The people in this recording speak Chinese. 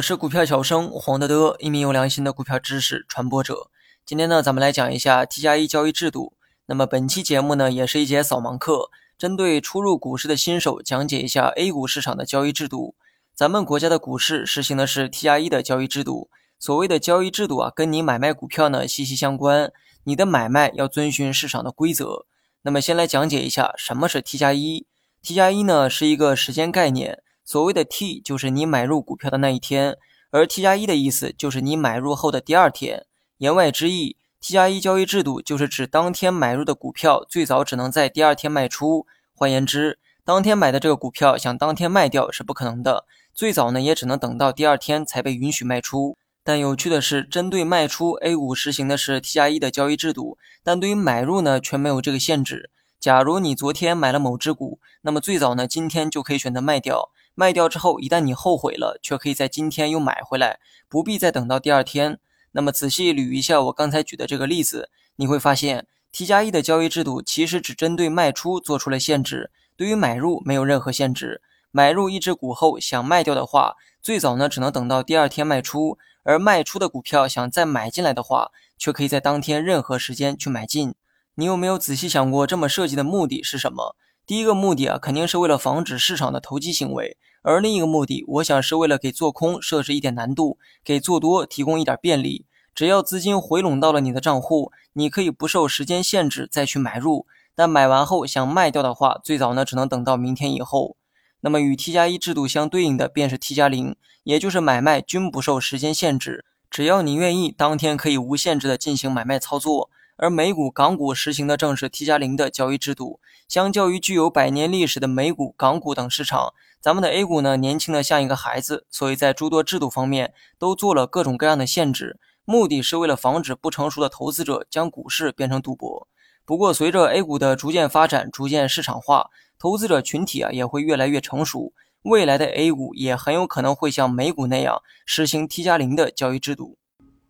我是股票小生黄德德，一名有良心的股票知识传播者。今天呢，咱们来讲一下 T 加一交易制度。那么本期节目呢，也是一节扫盲课，针对初入股市的新手讲解一下 A 股市场的交易制度。咱们国家的股市实行的是 T 加一的交易制度。所谓的交易制度啊，跟你买卖股票呢息息相关。你的买卖要遵循市场的规则。那么先来讲解一下什么是 T 加一。T 加一呢是一个时间概念。所谓的 T 就是你买入股票的那一天，而 T 加一的意思就是你买入后的第二天。言外之意，T 加一交易制度就是指当天买入的股票最早只能在第二天卖出。换言之，当天买的这个股票想当天卖掉是不可能的，最早呢也只能等到第二天才被允许卖出。但有趣的是，针对卖出，A 股实行的是 T 加一的交易制度，但对于买入呢却没有这个限制。假如你昨天买了某只股，那么最早呢今天就可以选择卖掉。卖掉之后，一旦你后悔了，却可以在今天又买回来，不必再等到第二天。那么仔细捋一下我刚才举的这个例子，你会发现 T 加一的交易制度其实只针对卖出做出了限制，对于买入没有任何限制。买入一只股后想卖掉的话，最早呢只能等到第二天卖出；而卖出的股票想再买进来的话，却可以在当天任何时间去买进。你有没有仔细想过这么设计的目的是什么？第一个目的啊，肯定是为了防止市场的投机行为。而另一个目的，我想是为了给做空设置一点难度，给做多提供一点便利。只要资金回笼到了你的账户，你可以不受时间限制再去买入。但买完后想卖掉的话，最早呢只能等到明天以后。那么与 T 加一制度相对应的便是 T 加零，也就是买卖均不受时间限制，只要你愿意，当天可以无限制的进行买卖操作。而美股、港股实行的正是 T 加零的交易制度。相较于具有百年历史的美股、港股等市场，咱们的 A 股呢，年轻的像一个孩子，所以在诸多制度方面都做了各种各样的限制，目的是为了防止不成熟的投资者将股市变成赌博。不过，随着 A 股的逐渐发展、逐渐市场化，投资者群体啊也会越来越成熟，未来的 A 股也很有可能会像美股那样实行 T 加零的交易制度。